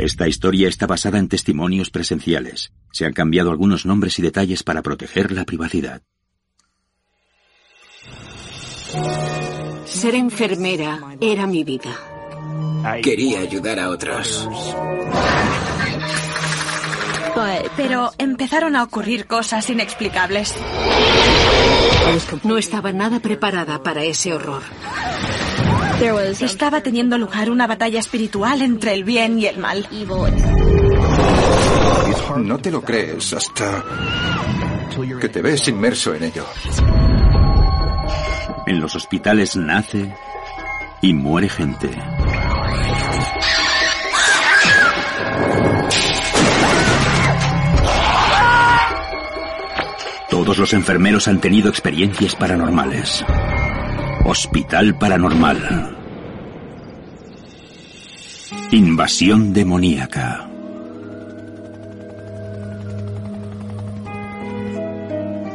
Esta historia está basada en testimonios presenciales. Se han cambiado algunos nombres y detalles para proteger la privacidad. Ser enfermera era mi vida. Quería ayudar a otros. Pero empezaron a ocurrir cosas inexplicables. No estaba nada preparada para ese horror. Estaba teniendo lugar una batalla espiritual entre el bien y el mal. No te lo crees hasta que te ves inmerso en ello. En los hospitales nace y muere gente. Todos los enfermeros han tenido experiencias paranormales. Hospital Paranormal. Invasión demoníaca.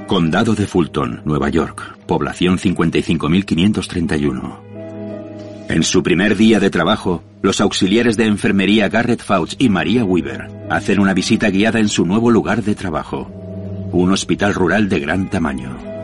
Condado de Fulton, Nueva York. Población 55.531. En su primer día de trabajo, los auxiliares de enfermería Garrett Fauch y María Weaver hacen una visita guiada en su nuevo lugar de trabajo, un hospital rural de gran tamaño.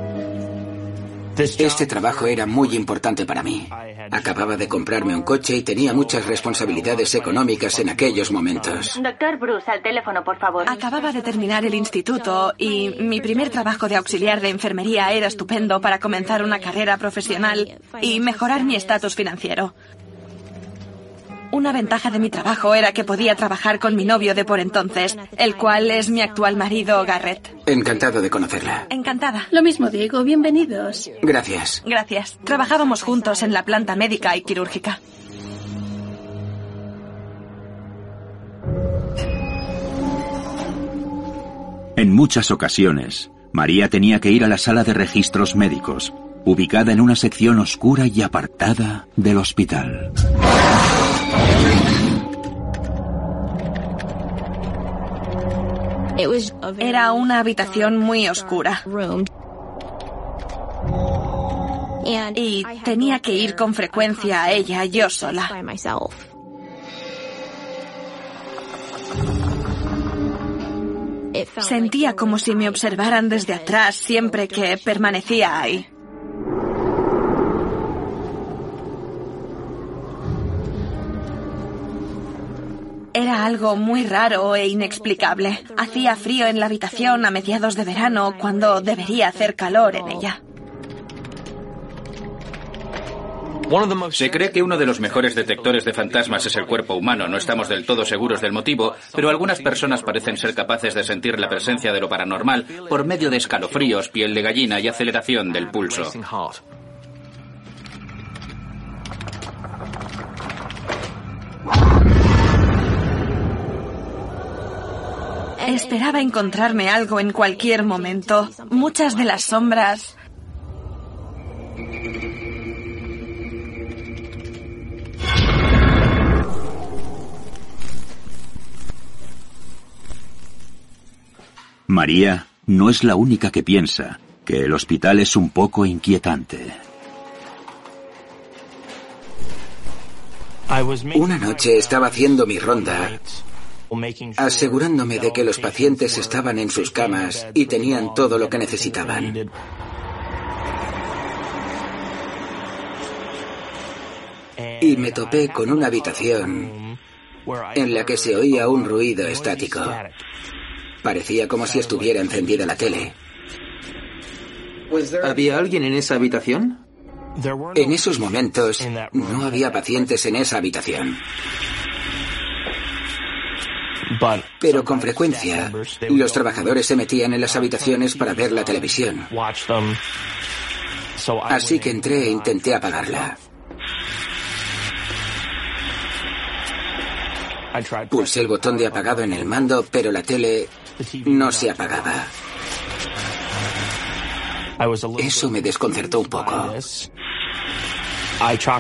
Este trabajo era muy importante para mí. Acababa de comprarme un coche y tenía muchas responsabilidades económicas en aquellos momentos. Doctor Bruce, al teléfono, por favor. Acababa de terminar el instituto y mi primer trabajo de auxiliar de enfermería era estupendo para comenzar una carrera profesional y mejorar mi estatus financiero. Una ventaja de mi trabajo era que podía trabajar con mi novio de por entonces, el cual es mi actual marido, Garrett. Encantado de conocerla. Encantada. Lo mismo digo, bienvenidos. Gracias. Gracias. Trabajábamos juntos en la planta médica y quirúrgica. En muchas ocasiones, María tenía que ir a la sala de registros médicos, ubicada en una sección oscura y apartada del hospital. Era una habitación muy oscura. Y tenía que ir con frecuencia a ella yo sola. Sentía como si me observaran desde atrás siempre que permanecía ahí. Era algo muy raro e inexplicable. Hacía frío en la habitación a mediados de verano cuando debería hacer calor en ella. Se cree que uno de los mejores detectores de fantasmas es el cuerpo humano. No estamos del todo seguros del motivo, pero algunas personas parecen ser capaces de sentir la presencia de lo paranormal por medio de escalofríos, piel de gallina y aceleración del pulso. Esperaba encontrarme algo en cualquier momento. Muchas de las sombras María no es la única que piensa que el hospital es un poco inquietante. Una noche estaba haciendo mi ronda, asegurándome de que los pacientes estaban en sus camas y tenían todo lo que necesitaban. Y me topé con una habitación en la que se oía un ruido estático. Parecía como si estuviera encendida la tele. ¿Había alguien en esa habitación? En esos momentos no había pacientes en esa habitación. Pero con frecuencia los trabajadores se metían en las habitaciones para ver la televisión. Así que entré e intenté apagarla. Pulsé el botón de apagado en el mando, pero la tele no se apagaba. Eso me desconcertó un poco.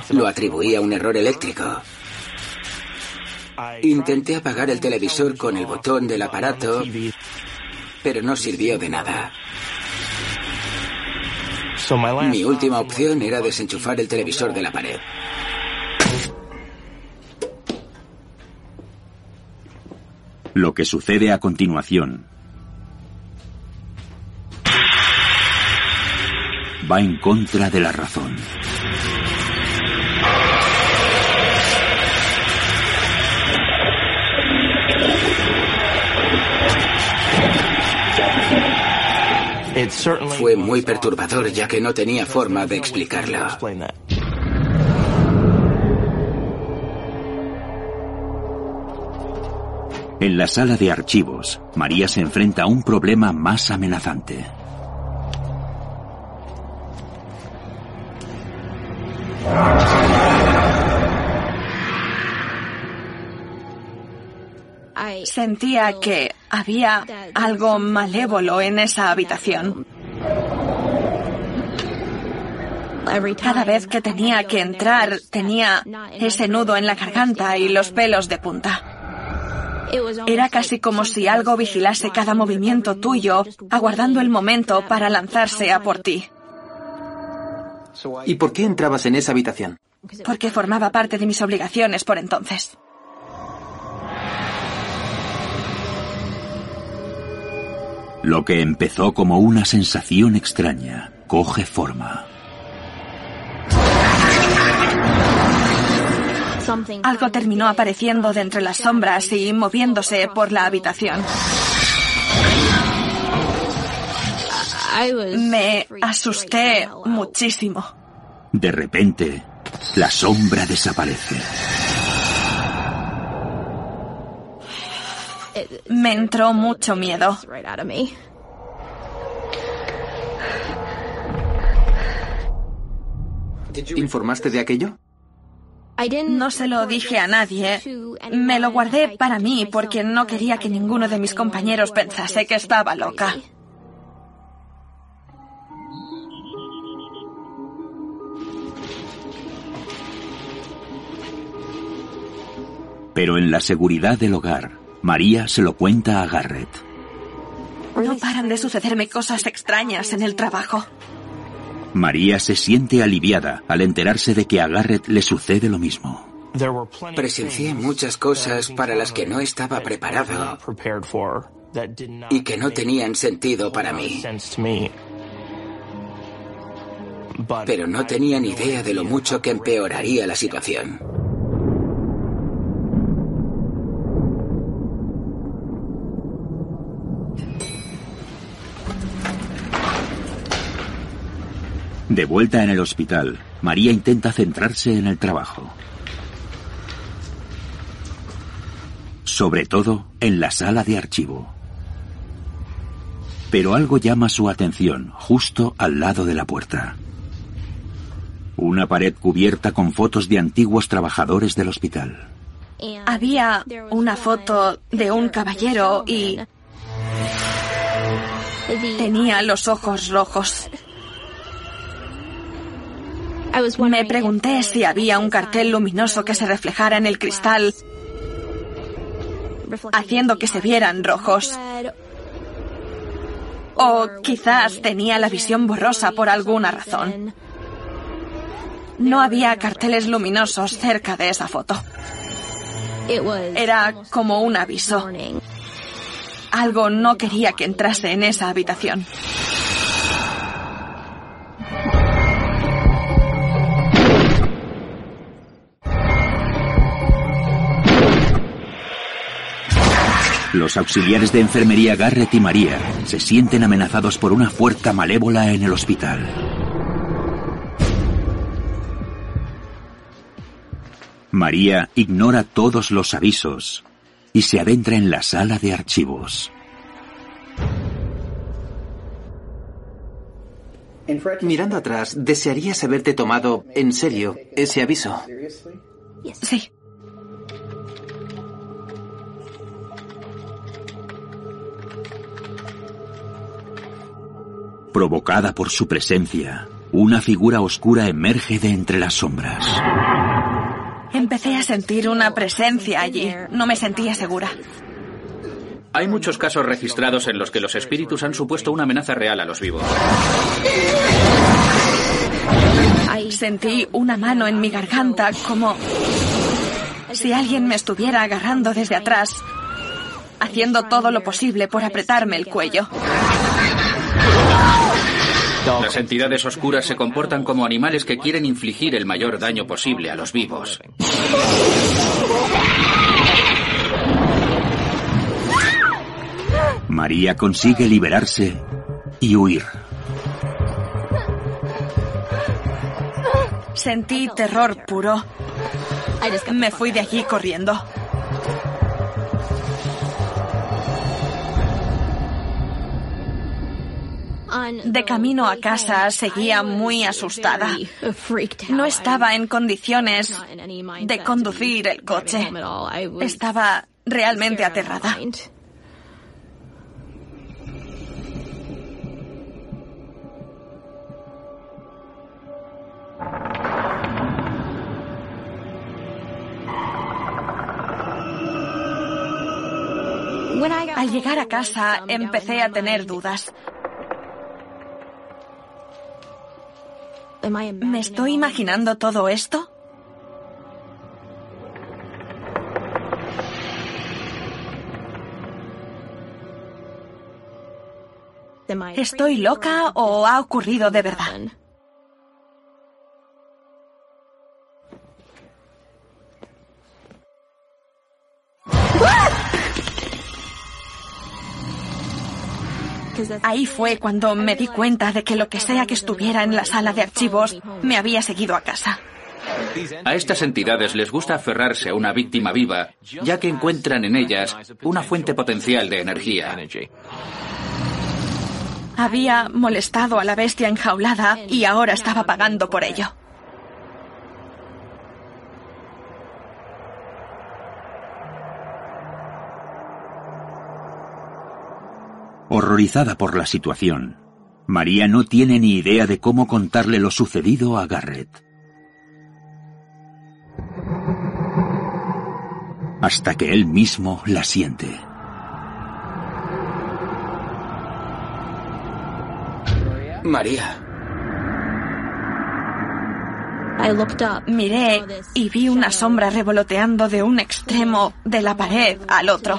Lo atribuí a un error eléctrico. Intenté apagar el televisor con el botón del aparato, pero no sirvió de nada. Mi última opción era desenchufar el televisor de la pared. Lo que sucede a continuación va en contra de la razón. Fue muy perturbador ya que no tenía forma de explicarlo. En la sala de archivos, María se enfrenta a un problema más amenazante. Sentía que había algo malévolo en esa habitación. Cada vez que tenía que entrar tenía ese nudo en la garganta y los pelos de punta. Era casi como si algo vigilase cada movimiento tuyo, aguardando el momento para lanzarse a por ti. ¿Y por qué entrabas en esa habitación? Porque formaba parte de mis obligaciones por entonces. Lo que empezó como una sensación extraña coge forma. Algo terminó apareciendo de entre las sombras y moviéndose por la habitación. Me asusté muchísimo. De repente, la sombra desaparece. Me entró mucho miedo. ¿Informaste de aquello? No se lo dije a nadie. Me lo guardé para mí porque no quería que ninguno de mis compañeros pensase que estaba loca. Pero en la seguridad del hogar, María se lo cuenta a Garrett. No paran de sucederme cosas extrañas en el trabajo. María se siente aliviada al enterarse de que a Garrett le sucede lo mismo. Presencié muchas cosas para las que no estaba preparado y que no tenían sentido para mí. Pero no tenía ni idea de lo mucho que empeoraría la situación. De vuelta en el hospital, María intenta centrarse en el trabajo. Sobre todo en la sala de archivo. Pero algo llama su atención justo al lado de la puerta. Una pared cubierta con fotos de antiguos trabajadores del hospital. Había una foto de un caballero y tenía los ojos rojos. Me pregunté si había un cartel luminoso que se reflejara en el cristal, haciendo que se vieran rojos. O quizás tenía la visión borrosa por alguna razón. No había carteles luminosos cerca de esa foto. Era como un aviso. Algo no quería que entrase en esa habitación. Los auxiliares de enfermería Garrett y María se sienten amenazados por una fuerza malévola en el hospital. María ignora todos los avisos y se adentra en la sala de archivos. Mirando atrás, desearías haberte tomado en serio ese aviso. Sí. Provocada por su presencia, una figura oscura emerge de entre las sombras. Empecé a sentir una presencia allí. No me sentía segura. Hay muchos casos registrados en los que los espíritus han supuesto una amenaza real a los vivos. Sentí una mano en mi garganta como si alguien me estuviera agarrando desde atrás haciendo todo lo posible por apretarme el cuello. Las entidades oscuras se comportan como animales que quieren infligir el mayor daño posible a los vivos. María consigue liberarse y huir. Sentí terror puro. Me fui de allí corriendo. De camino a casa seguía muy asustada. No estaba en condiciones de conducir el coche. Estaba realmente aterrada. Al llegar a casa empecé a tener dudas. ¿Me estoy imaginando todo esto? ¿Estoy loca o ha ocurrido de verdad? Ahí fue cuando me di cuenta de que lo que sea que estuviera en la sala de archivos me había seguido a casa. A estas entidades les gusta aferrarse a una víctima viva, ya que encuentran en ellas una fuente potencial de energía. Había molestado a la bestia enjaulada y ahora estaba pagando por ello. Horrorizada por la situación, María no tiene ni idea de cómo contarle lo sucedido a Garrett. Hasta que él mismo la siente. María. Miré y vi una sombra revoloteando de un extremo de la pared al otro.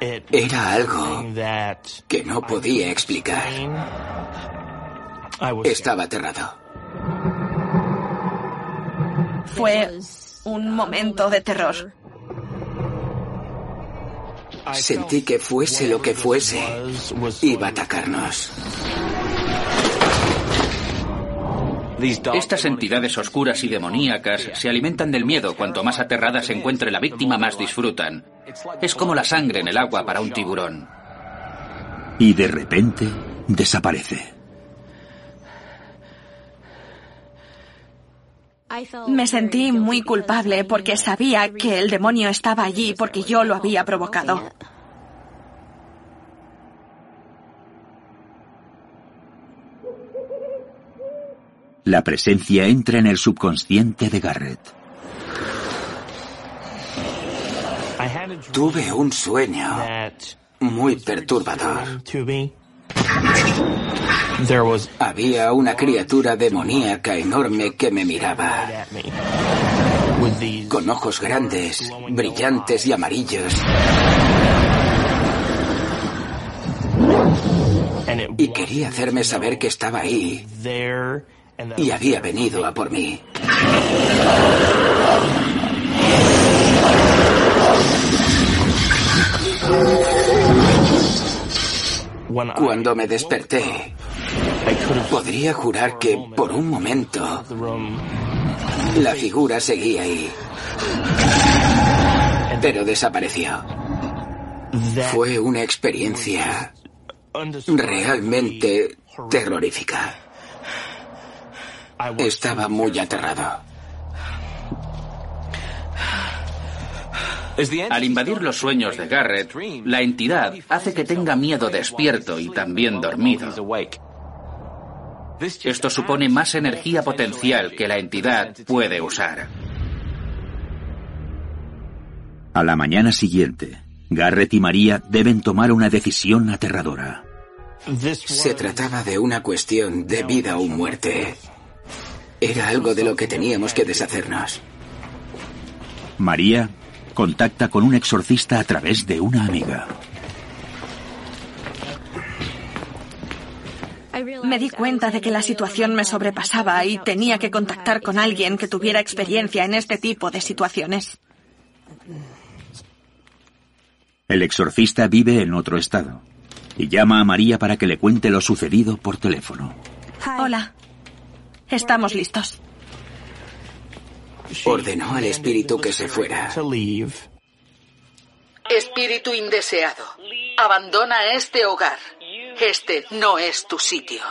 Era algo que no podía explicar. Estaba aterrado. Fue un momento de terror. Sentí que fuese lo que fuese, iba a atacarnos. Estas entidades oscuras y demoníacas se alimentan del miedo. Cuanto más aterrada se encuentre la víctima, más disfrutan. Es como la sangre en el agua para un tiburón. Y de repente desaparece. Me sentí muy culpable porque sabía que el demonio estaba allí porque yo lo había provocado. La presencia entra en el subconsciente de Garrett. Tuve un sueño muy perturbador. Había una criatura demoníaca enorme que me miraba. Con ojos grandes, brillantes y amarillos. Y quería hacerme saber que estaba ahí y había venido a por mí. Cuando me desperté, podría jurar que por un momento la figura seguía ahí, pero desapareció. Fue una experiencia realmente terrorífica. Estaba muy aterrado. Al invadir los sueños de Garrett, la entidad hace que tenga miedo despierto y también dormido. Esto supone más energía potencial que la entidad puede usar. A la mañana siguiente, Garrett y María deben tomar una decisión aterradora. Se trataba de una cuestión de vida o muerte. Era algo de lo que teníamos que deshacernos. María contacta con un exorcista a través de una amiga. Me di cuenta de que la situación me sobrepasaba y tenía que contactar con alguien que tuviera experiencia en este tipo de situaciones. El exorcista vive en otro estado y llama a María para que le cuente lo sucedido por teléfono. Hola. Estamos listos. Ordenó al espíritu que se fuera. Espíritu indeseado, abandona este hogar. Este no es tu sitio.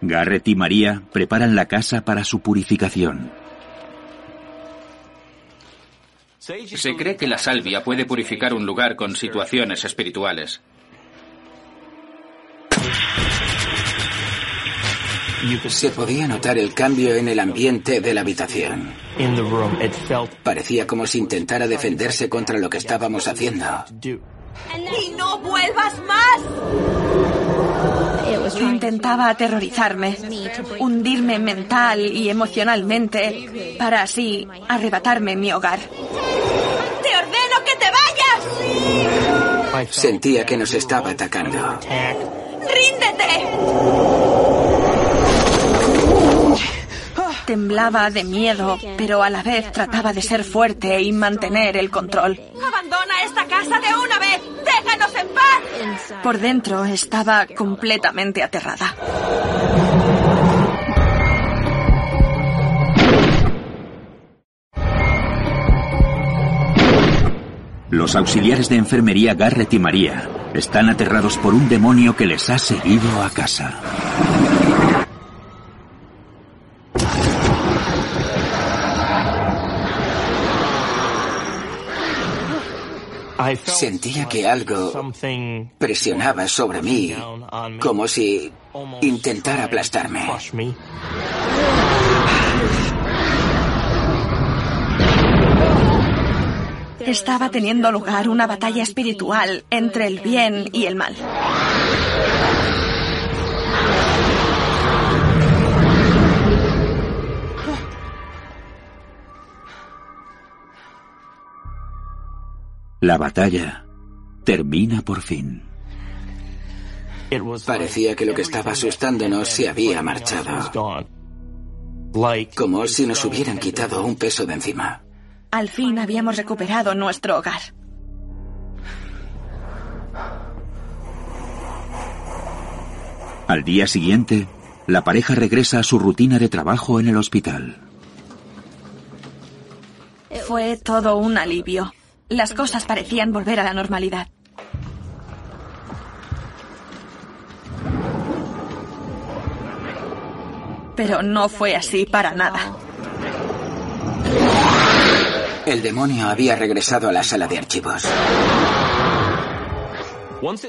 Garrett y María preparan la casa para su purificación. Se cree que la salvia puede purificar un lugar con situaciones espirituales. Se podía notar el cambio en el ambiente de la habitación. Parecía como si intentara defenderse contra lo que estábamos haciendo. ¡Y no vuelvas más! Intentaba aterrorizarme, hundirme mental y emocionalmente, para así arrebatarme mi hogar. ¡Te ordeno que te vayas! Sentía que nos estaba atacando. ¡Ríndete! Temblaba de miedo, pero a la vez trataba de ser fuerte y mantener el control. ¡Abandona esta casa de una vez! ¡Déjanos en paz! Por dentro estaba completamente aterrada. Los auxiliares de enfermería Garrett y María están aterrados por un demonio que les ha seguido a casa. Sentía que algo presionaba sobre mí, como si intentara aplastarme. Estaba teniendo lugar una batalla espiritual entre el bien y el mal. La batalla termina por fin. Parecía que lo que estaba asustándonos se había marchado. Como si nos hubieran quitado un peso de encima. Al fin habíamos recuperado nuestro hogar. Al día siguiente, la pareja regresa a su rutina de trabajo en el hospital. Fue todo un alivio. Las cosas parecían volver a la normalidad. Pero no fue así para nada. El demonio había regresado a la sala de archivos.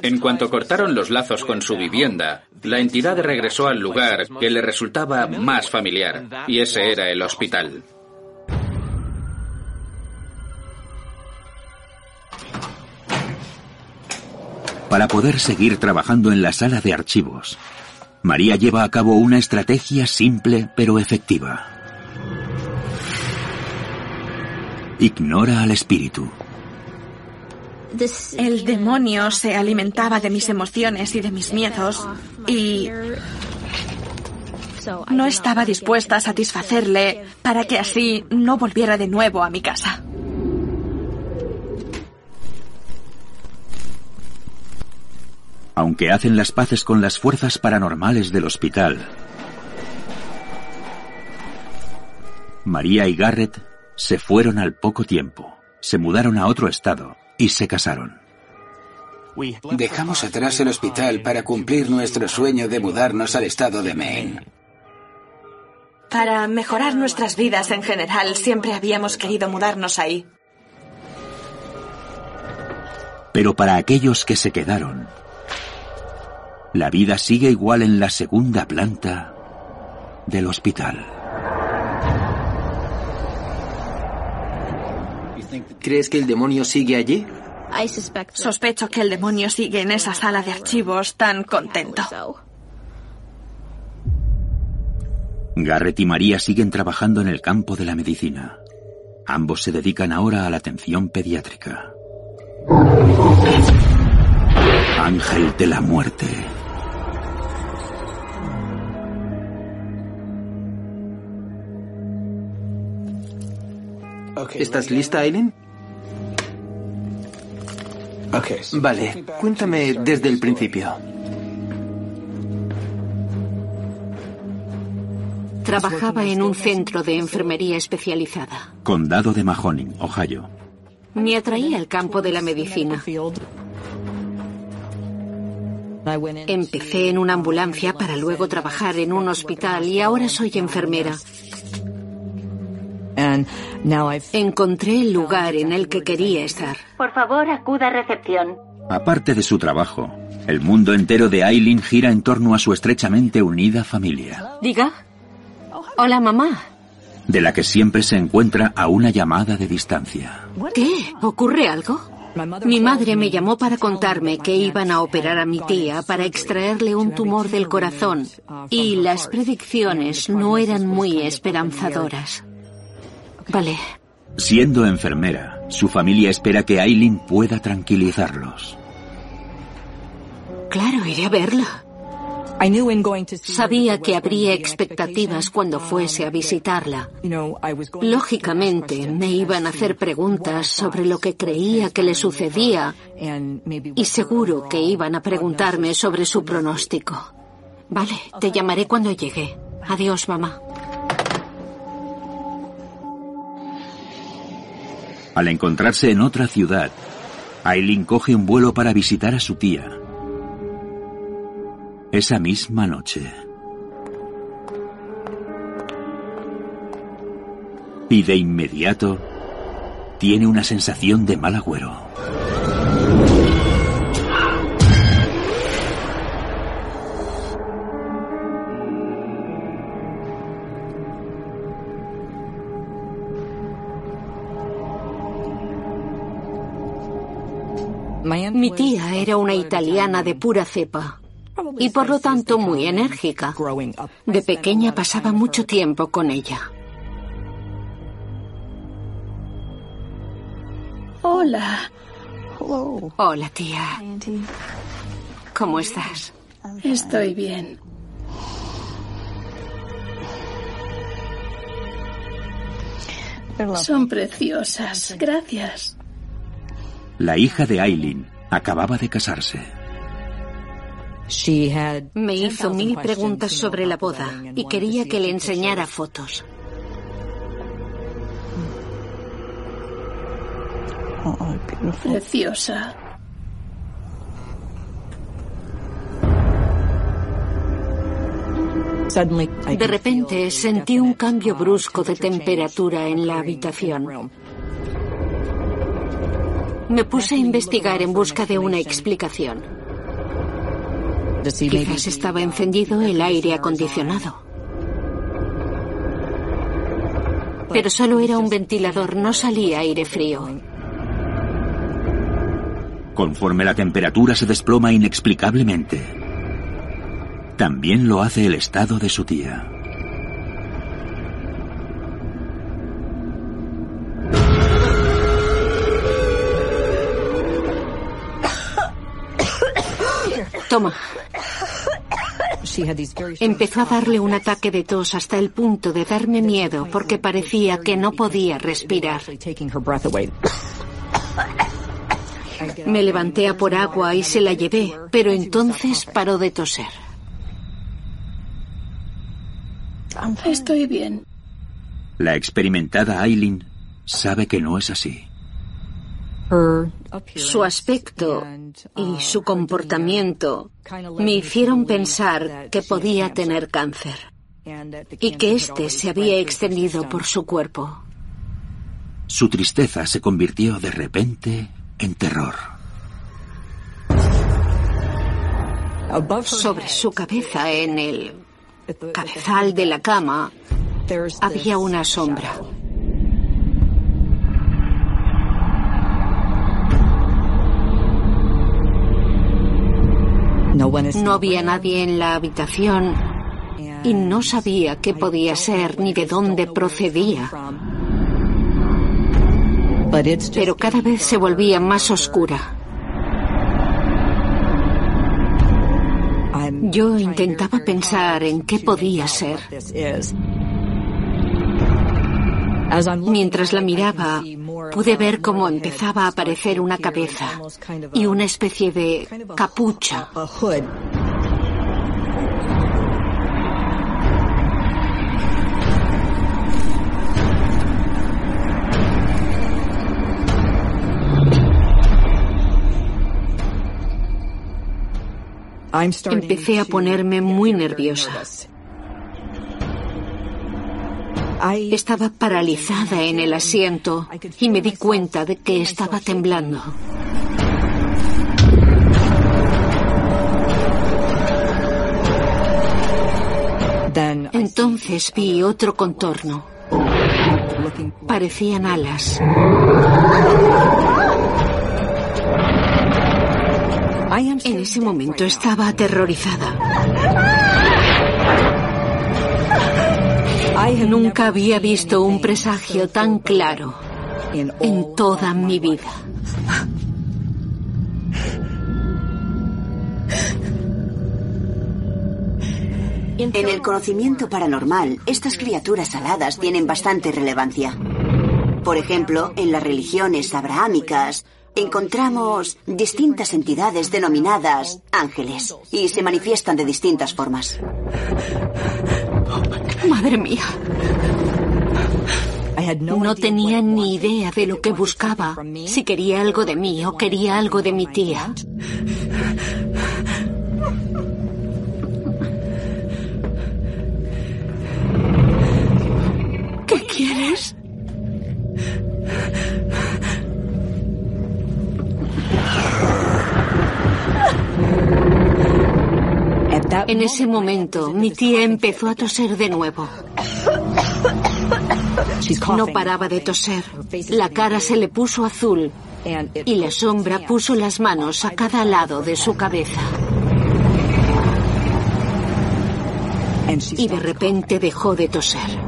En cuanto cortaron los lazos con su vivienda, la entidad regresó al lugar que le resultaba más familiar, y ese era el hospital. Para poder seguir trabajando en la sala de archivos. María lleva a cabo una estrategia simple pero efectiva. Ignora al espíritu. El demonio se alimentaba de mis emociones y de mis miedos y no estaba dispuesta a satisfacerle para que así no volviera de nuevo a mi casa. Aunque hacen las paces con las fuerzas paranormales del hospital. María y Garrett se fueron al poco tiempo, se mudaron a otro estado y se casaron. Dejamos atrás el hospital para cumplir nuestro sueño de mudarnos al estado de Maine. Para mejorar nuestras vidas en general, siempre habíamos querido mudarnos ahí. Pero para aquellos que se quedaron, la vida sigue igual en la segunda planta del hospital. ¿Crees que el demonio sigue allí? Sospecho que el demonio sigue en esa sala de archivos tan contento. Garrett y María siguen trabajando en el campo de la medicina. Ambos se dedican ahora a la atención pediátrica. Ángel de la muerte. ¿Estás lista, Aileen? Vale, cuéntame desde el principio. Trabajaba en un centro de enfermería especializada. Condado de Mahoning, Ohio. Me atraía el campo de la medicina. Empecé en una ambulancia para luego trabajar en un hospital y ahora soy enfermera. Encontré el lugar en el que quería estar. Por favor, acuda a recepción. Aparte de su trabajo, el mundo entero de Aileen gira en torno a su estrechamente unida familia. Diga. Hola, mamá. De la que siempre se encuentra a una llamada de distancia. ¿Qué? ¿Ocurre algo? Mi madre me llamó para contarme que iban a operar a mi tía para extraerle un tumor del corazón y las predicciones no eran muy esperanzadoras. Vale. Siendo enfermera, su familia espera que Aileen pueda tranquilizarlos. Claro, iré a verla. Sabía que habría expectativas cuando fuese a visitarla. Lógicamente, me iban a hacer preguntas sobre lo que creía que le sucedía y seguro que iban a preguntarme sobre su pronóstico. Vale, te llamaré cuando llegue. Adiós, mamá. Al encontrarse en otra ciudad, Aileen coge un vuelo para visitar a su tía. Esa misma noche. Y de inmediato tiene una sensación de mal agüero. Mi tía era una italiana de pura cepa y por lo tanto muy enérgica. De pequeña pasaba mucho tiempo con ella. Hola. Hola, tía. ¿Cómo estás? Estoy bien. Son preciosas. Gracias. La hija de Aileen acababa de casarse. Me hizo mil preguntas sobre la boda y quería que le enseñara fotos. Preciosa. De repente sentí un cambio brusco de temperatura en la habitación. Me puse a investigar en busca de una explicación. Quizás estaba encendido el aire acondicionado. Pero solo era un ventilador, no salía aire frío. Conforme la temperatura se desploma inexplicablemente, también lo hace el estado de su tía. Toma. Empezó a darle un ataque de tos hasta el punto de darme miedo porque parecía que no podía respirar. Me levanté a por agua y se la llevé, pero entonces paró de toser. Estoy bien. La experimentada Aileen sabe que no es así. Su aspecto y su comportamiento me hicieron pensar que podía tener cáncer y que éste se había extendido por su cuerpo. Su tristeza se convirtió de repente en terror. Sobre su cabeza, en el cabezal de la cama, había una sombra. No había nadie en la habitación y no sabía qué podía ser ni de dónde procedía. Pero cada vez se volvía más oscura. Yo intentaba pensar en qué podía ser. Mientras la miraba, pude ver cómo empezaba a aparecer una cabeza y una especie de capucha. Empecé a ponerme muy nerviosa. Estaba paralizada en el asiento y me di cuenta de que estaba temblando. Entonces vi otro contorno. Parecían alas. En ese momento estaba aterrorizada. Nunca había visto un presagio tan claro en toda mi vida. En el conocimiento paranormal, estas criaturas aladas tienen bastante relevancia. Por ejemplo, en las religiones abrahámicas, encontramos distintas entidades denominadas ángeles y se manifiestan de distintas formas. Madre mía. No tenía ni idea de lo que buscaba, si quería algo de mí o quería algo de mi tía. ¿Qué quieres? En ese momento, mi tía empezó a toser de nuevo. No paraba de toser. La cara se le puso azul y la sombra puso las manos a cada lado de su cabeza. Y de repente dejó de toser.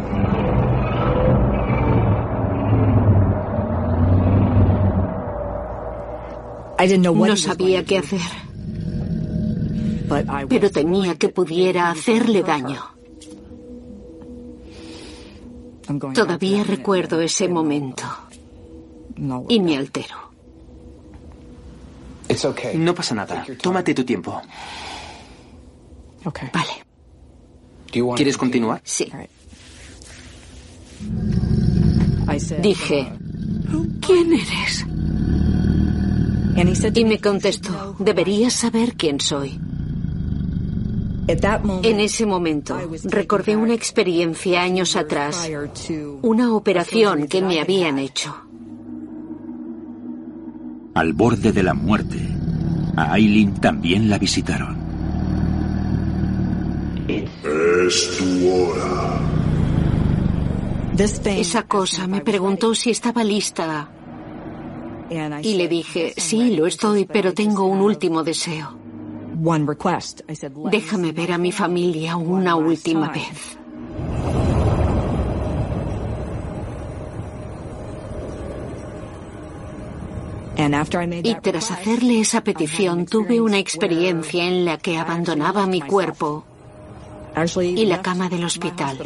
No sabía qué hacer pero temía que pudiera hacerle daño. Todavía recuerdo ese momento y me altero. No pasa nada. Tómate tu tiempo. Vale. ¿Quieres continuar? Sí. Dije, ¿quién eres? Y me contestó, deberías saber quién soy. En ese momento recordé una experiencia años atrás, una operación que me habían hecho. Al borde de la muerte, a Aileen también la visitaron. Es tu hora. Esa cosa me preguntó si estaba lista. Y le dije, sí, lo estoy, pero tengo un último deseo. Déjame ver a mi familia una última vez. Y tras hacerle esa petición tuve una experiencia en la que abandonaba mi cuerpo y la cama del hospital.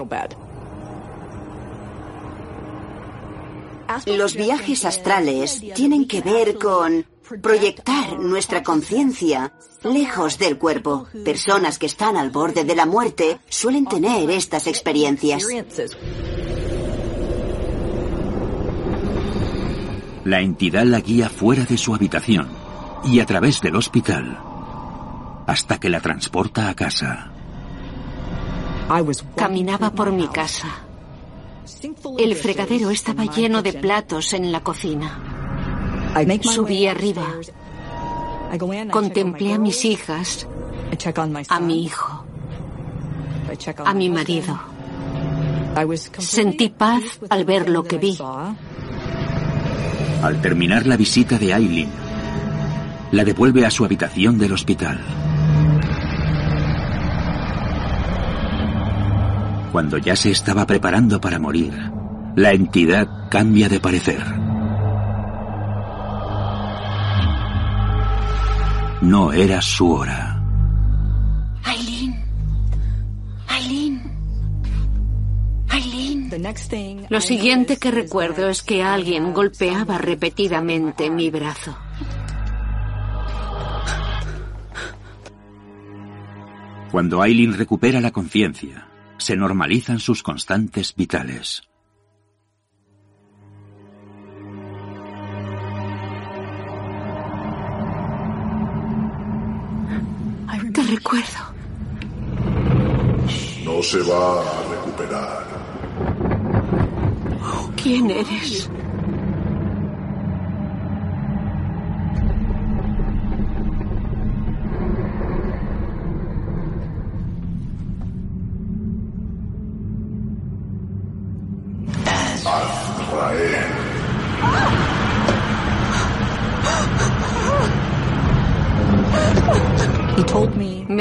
Los viajes astrales tienen que ver con proyectar nuestra conciencia lejos del cuerpo. Personas que están al borde de la muerte suelen tener estas experiencias. La entidad la guía fuera de su habitación y a través del hospital hasta que la transporta a casa. Caminaba por mi casa. El fregadero estaba lleno de platos en la cocina. Subí arriba. Contemplé a mis hijas, a mi hijo, a mi marido. Sentí paz al ver lo que vi. Al terminar la visita de Aileen, la devuelve a su habitación del hospital. Cuando ya se estaba preparando para morir, la entidad cambia de parecer. No era su hora. Aileen. Aileen. Aileen. Lo siguiente que recuerdo es que alguien golpeaba repetidamente mi brazo. Cuando Aileen recupera la conciencia, se normalizan sus constantes vitales. Recuerdo. No se va a recuperar. ¿Quién eres?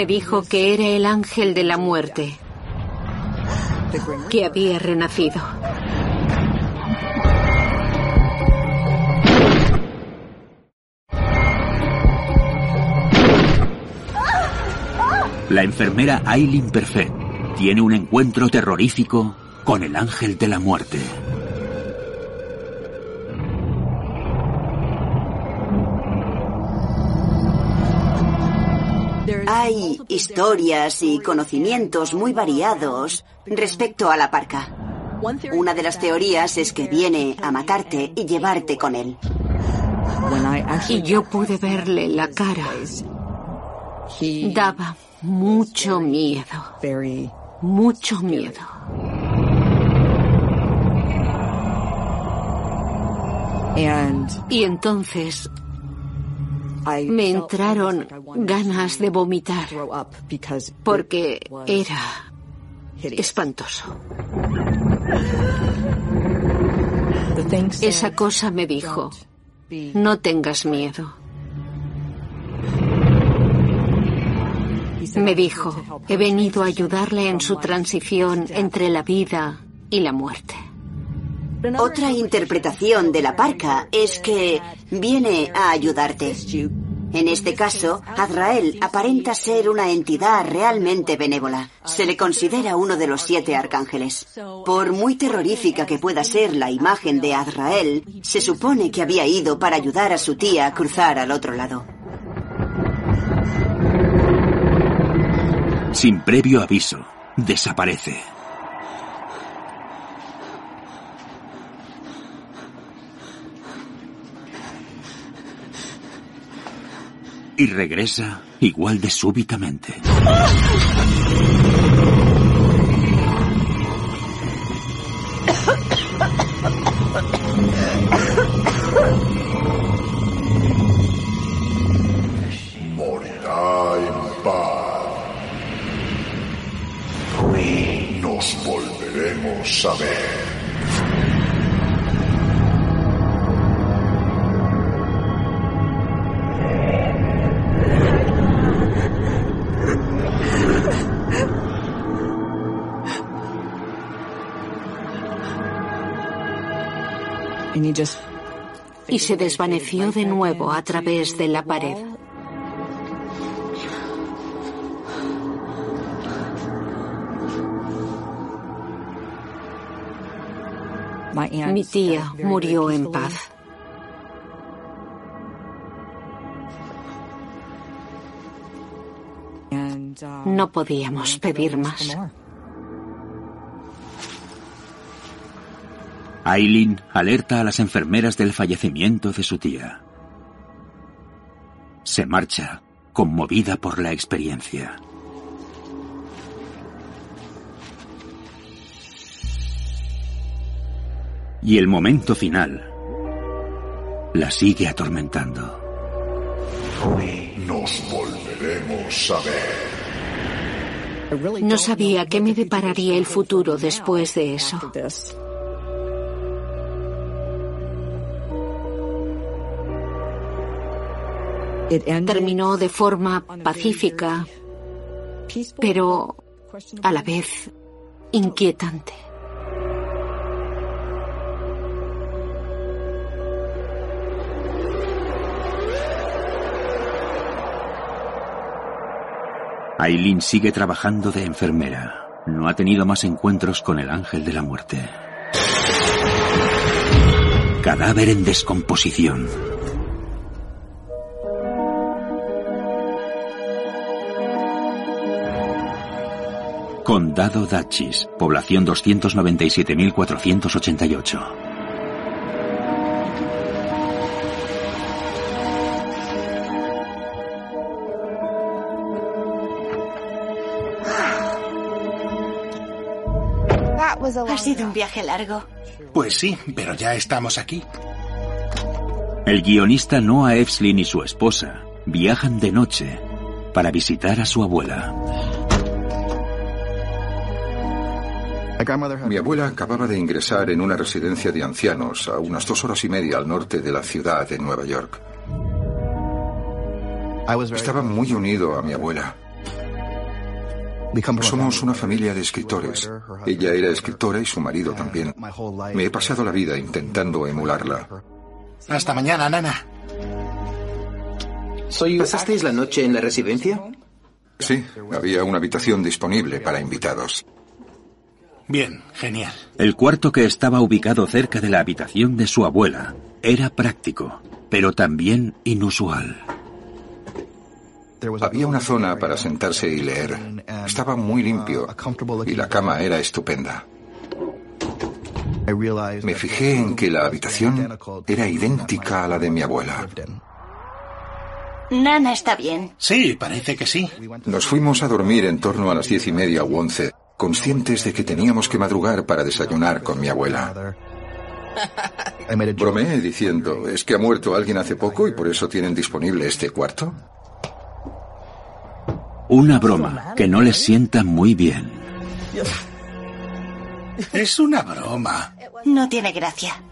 Dijo que era el ángel de la muerte, que había renacido. La enfermera Aileen Perfect tiene un encuentro terrorífico con el ángel de la muerte. Hay historias y conocimientos muy variados respecto a la parca. Una de las teorías es que viene a matarte y llevarte con él. Y yo pude verle la cara. Daba mucho miedo. Mucho miedo. Y entonces me entraron ganas de vomitar porque era espantoso. Esa cosa me dijo, no tengas miedo. Me dijo, he venido a ayudarle en su transición entre la vida y la muerte. Otra interpretación de la parca es que viene a ayudarte. En este caso, Azrael aparenta ser una entidad realmente benévola. Se le considera uno de los siete arcángeles. Por muy terrorífica que pueda ser la imagen de Azrael, se supone que había ido para ayudar a su tía a cruzar al otro lado. Sin previo aviso, desaparece. Y regresa igual de súbitamente. Morirá en paz. Nos volveremos a ver. Y se desvaneció de nuevo a través de la pared. Mi tía murió en paz. No podíamos pedir más. Aileen alerta a las enfermeras del fallecimiento de su tía. Se marcha, conmovida por la experiencia. Y el momento final la sigue atormentando. Nos volveremos a ver. No sabía qué me depararía el futuro después de eso. Terminó de forma pacífica, pero a la vez inquietante. Aileen sigue trabajando de enfermera. No ha tenido más encuentros con el ángel de la muerte. Cadáver en descomposición. Condado Dachis, población 297.488. Ha sido un viaje largo. Pues sí, pero ya estamos aquí. El guionista Noah Efslin y su esposa viajan de noche para visitar a su abuela. Mi abuela acababa de ingresar en una residencia de ancianos a unas dos horas y media al norte de la ciudad de Nueva York. Estaba muy unido a mi abuela. Somos una familia de escritores. Ella era escritora y su marido también. Me he pasado la vida intentando emularla. Hasta mañana, nana. ¿Pasasteis la noche en la residencia? Sí, había una habitación disponible para invitados. Bien, genial. El cuarto que estaba ubicado cerca de la habitación de su abuela era práctico, pero también inusual. Había una zona para sentarse y leer. Estaba muy limpio y la cama era estupenda. Me fijé en que la habitación era idéntica a la de mi abuela. Nana está bien. Sí, parece que sí. Nos fuimos a dormir en torno a las diez y media o once, conscientes de que teníamos que madrugar para desayunar con mi abuela. Bromeé diciendo, ¿es que ha muerto alguien hace poco y por eso tienen disponible este cuarto? Una broma que no les sienta muy bien. Es una broma. No tiene gracia.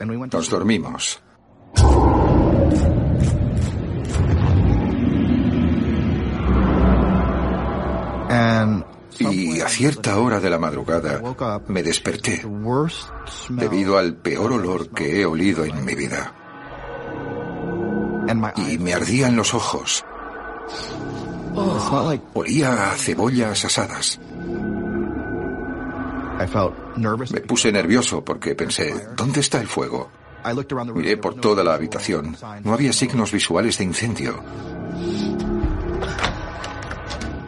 Nos dormimos. Y a cierta hora de la madrugada me desperté debido al peor olor que he olido en mi vida. Y me ardían los ojos. Olía a cebollas asadas. Me puse nervioso porque pensé, ¿dónde está el fuego? Miré por toda la habitación. No había signos visuales de incendio.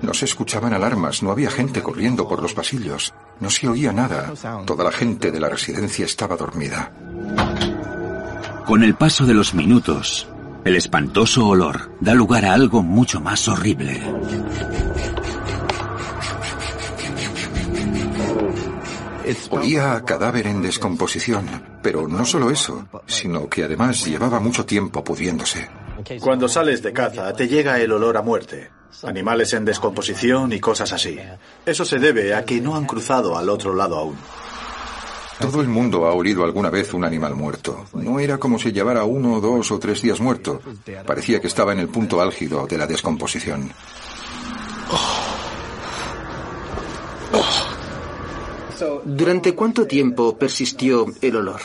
No se escuchaban alarmas, no había gente corriendo por los pasillos. No se oía nada. Toda la gente de la residencia estaba dormida. Con el paso de los minutos, el espantoso olor da lugar a algo mucho más horrible. Olía a cadáver en descomposición, pero no solo eso, sino que además llevaba mucho tiempo pudriéndose. Cuando sales de caza te llega el olor a muerte, animales en descomposición y cosas así. Eso se debe a que no han cruzado al otro lado aún. Todo el mundo ha olido alguna vez un animal muerto. No era como si llevara uno, dos o tres días muerto. Parecía que estaba en el punto álgido de la descomposición. ¿Durante cuánto tiempo persistió el olor?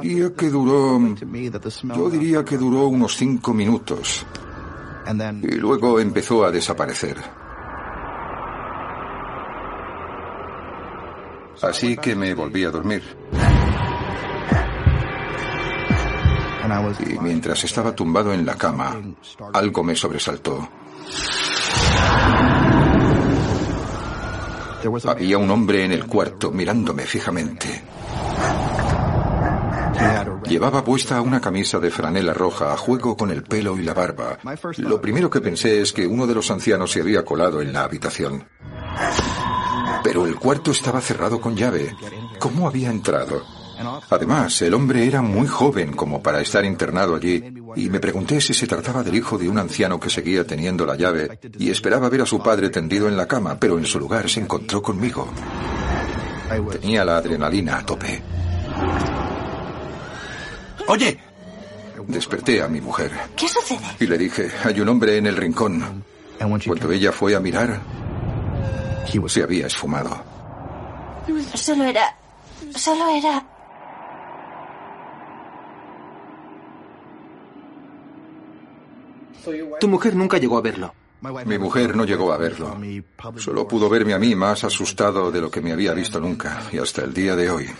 Diría que duró... Yo diría que duró unos cinco minutos. Y luego empezó a desaparecer. Así que me volví a dormir. Y mientras estaba tumbado en la cama, algo me sobresaltó. Había un hombre en el cuarto mirándome fijamente. Llevaba puesta una camisa de franela roja a juego con el pelo y la barba. Lo primero que pensé es que uno de los ancianos se había colado en la habitación. Pero el cuarto estaba cerrado con llave. ¿Cómo había entrado? Además, el hombre era muy joven como para estar internado allí, y me pregunté si se trataba del hijo de un anciano que seguía teniendo la llave y esperaba ver a su padre tendido en la cama, pero en su lugar se encontró conmigo. Tenía la adrenalina a tope. Oye. Desperté a mi mujer. ¿Qué sucede? Y le dije, hay un hombre en el rincón. Cuando ella fue a mirar, se había esfumado. Solo era... Solo era... Tu mujer nunca llegó a verlo. Mi mujer no llegó a verlo. Solo pudo verme a mí más asustado de lo que me había visto nunca, y hasta el día de hoy.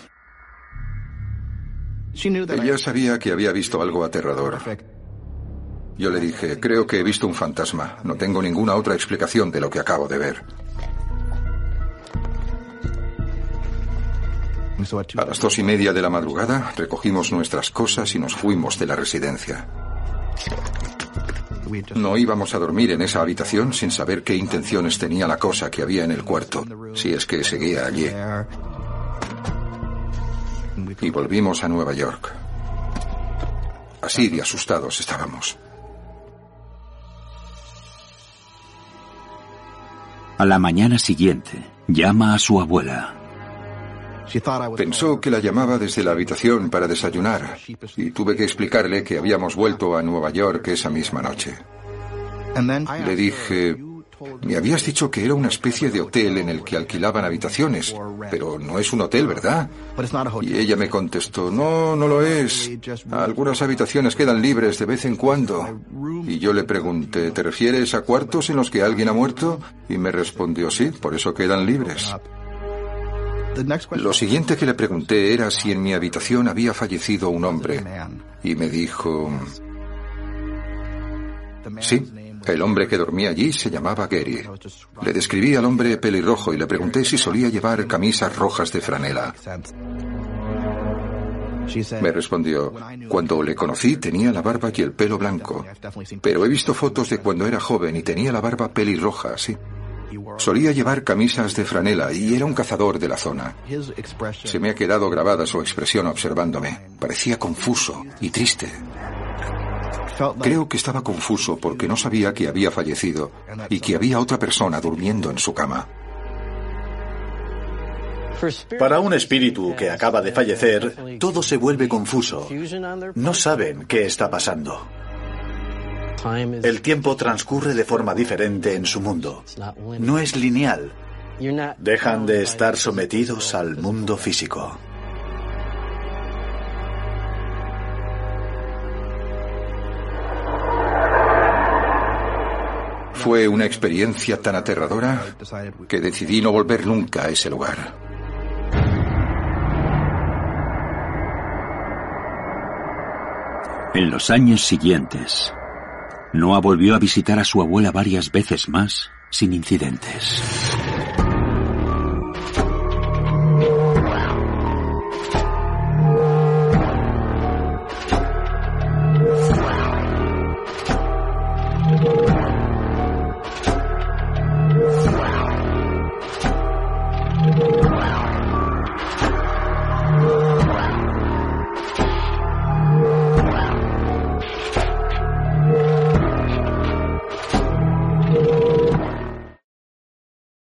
Ella sabía que había visto algo aterrador. Yo le dije, creo que he visto un fantasma. No tengo ninguna otra explicación de lo que acabo de ver. A las dos y media de la madrugada recogimos nuestras cosas y nos fuimos de la residencia. No íbamos a dormir en esa habitación sin saber qué intenciones tenía la cosa que había en el cuarto, si es que seguía allí. Y volvimos a Nueva York. Así de asustados estábamos. A la mañana siguiente, llama a su abuela. Pensó que la llamaba desde la habitación para desayunar y tuve que explicarle que habíamos vuelto a Nueva York esa misma noche. Le dije, me habías dicho que era una especie de hotel en el que alquilaban habitaciones, pero no es un hotel, ¿verdad? Y ella me contestó, no, no lo es. Algunas habitaciones quedan libres de vez en cuando. Y yo le pregunté, ¿te refieres a cuartos en los que alguien ha muerto? Y me respondió, sí, por eso quedan libres. Lo siguiente que le pregunté era si en mi habitación había fallecido un hombre. Y me dijo... Sí, el hombre que dormía allí se llamaba Gary. Le describí al hombre pelirrojo y le pregunté si solía llevar camisas rojas de franela. Me respondió, cuando le conocí tenía la barba y el pelo blanco, pero he visto fotos de cuando era joven y tenía la barba pelirroja, sí. Solía llevar camisas de franela y era un cazador de la zona. Se me ha quedado grabada su expresión observándome. Parecía confuso y triste. Creo que estaba confuso porque no sabía que había fallecido y que había otra persona durmiendo en su cama. Para un espíritu que acaba de fallecer, todo se vuelve confuso. No saben qué está pasando. El tiempo transcurre de forma diferente en su mundo. No es lineal. Dejan de estar sometidos al mundo físico. Fue una experiencia tan aterradora que decidí no volver nunca a ese lugar. En los años siguientes, Noah volvió a visitar a su abuela varias veces más sin incidentes.